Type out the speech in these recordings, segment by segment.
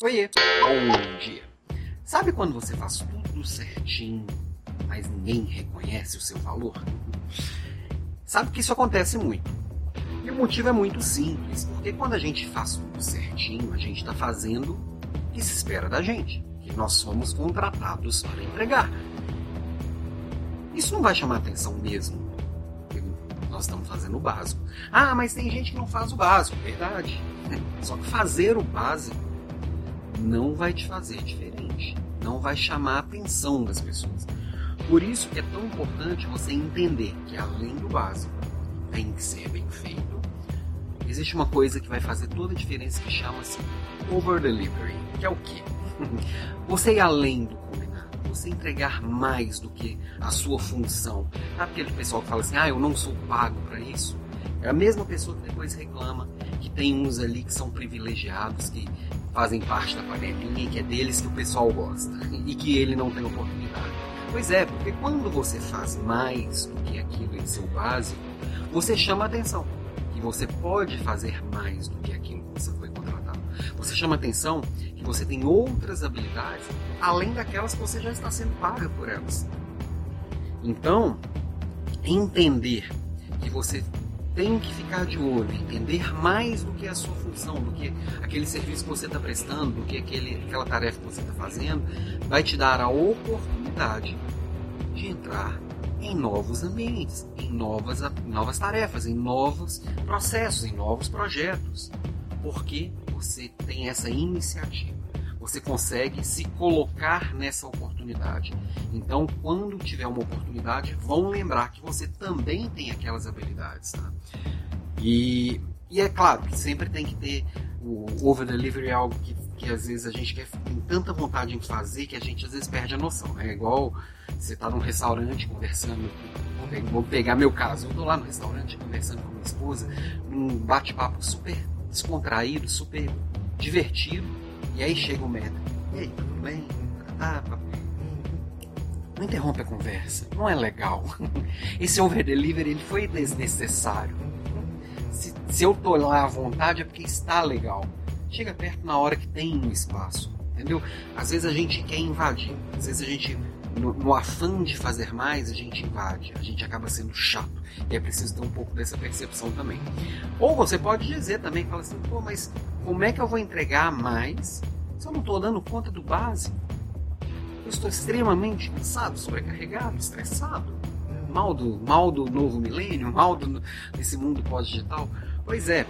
Oiê, bom dia. Sabe quando você faz tudo certinho, mas ninguém reconhece o seu valor? Sabe que isso acontece muito. E o motivo é muito simples, porque quando a gente faz tudo certinho, a gente está fazendo o que se espera da gente, que nós somos contratados para entregar. Isso não vai chamar atenção mesmo, nós estamos fazendo o básico. Ah, mas tem gente que não faz o básico, verdade. Só que fazer o básico não vai te fazer diferente, não vai chamar a atenção das pessoas. Por isso que é tão importante você entender que além do básico tem que ser bem feito, existe uma coisa que vai fazer toda a diferença que chama-se over delivery, que é o quê? Você ir além do combinado, você entregar mais do que a sua função. Sabe aquele pessoal que fala assim, ah, eu não sou pago para isso? É a mesma pessoa que depois reclama que tem uns ali que são privilegiados, que fazem parte da panelinha, que é deles que o pessoal gosta e que ele não tem oportunidade. Pois é, porque quando você faz mais do que aquilo em seu básico, você chama atenção que você pode fazer mais do que aquilo que você foi contratado. Você chama atenção que você tem outras habilidades além daquelas que você já está sendo paga por elas. Então, entender que você tem que ficar de olho, entender mais do que a sua função, do que aquele serviço que você está prestando, do que aquele, aquela tarefa que você está fazendo, vai te dar a oportunidade de entrar em novos ambientes, em novas, novas tarefas, em novos processos, em novos projetos. Porque você tem essa iniciativa você consegue se colocar nessa oportunidade. Então, quando tiver uma oportunidade, vão lembrar que você também tem aquelas habilidades. Tá? E, e é claro que sempre tem que ter o over delivery é algo que, que às vezes a gente quer, tem tanta vontade em fazer que a gente às vezes perde a noção. Né? É igual você está num restaurante conversando vou pegar meu caso, eu estou lá no restaurante conversando com minha esposa, num bate-papo super descontraído, super divertido, e aí chega o médico. E aí, tudo bem? Ah, não interrompe a conversa. Não é legal. Esse over delivery ele foi desnecessário. Se, se eu tô lá à vontade é porque está legal. Chega perto na hora que tem um espaço. Entendeu? Às vezes a gente quer invadir. Às vezes a gente, no, no afã de fazer mais, a gente invade. A gente acaba sendo chato. E é preciso ter um pouco dessa percepção também. Ou você pode dizer também, fala assim, pô, mas como é que eu vou entregar mais se eu não estou dando conta do básico? Eu estou extremamente cansado, sobrecarregado, estressado. Mal do, mal do novo milênio, mal do, desse mundo pós-digital. Pois é,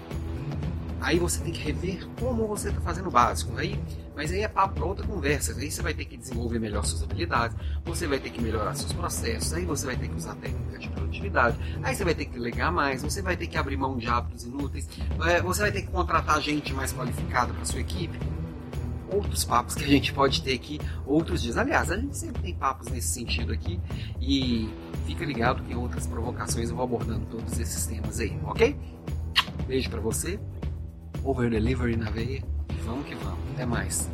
aí você tem que rever como você está fazendo o básico. Aí, mas aí é para outra conversa. Aí você vai ter que desenvolver melhor suas habilidades, você vai ter que melhorar seus processos, aí você vai ter que usar técnica de produtividade, aí você vai ter que ligar mais, você vai ter que abrir mão de hábitos inúteis, é, você vai ter que contratar gente mais qualificada para sua equipe. Outros papos que a gente pode ter aqui outros dias. Aliás, a gente sempre tem papos nesse sentido aqui e fica ligado que em outras provocações eu vou abordando todos esses temas aí, ok? Beijo para você, over delivery na veia. Vamos que vamos. Até mais.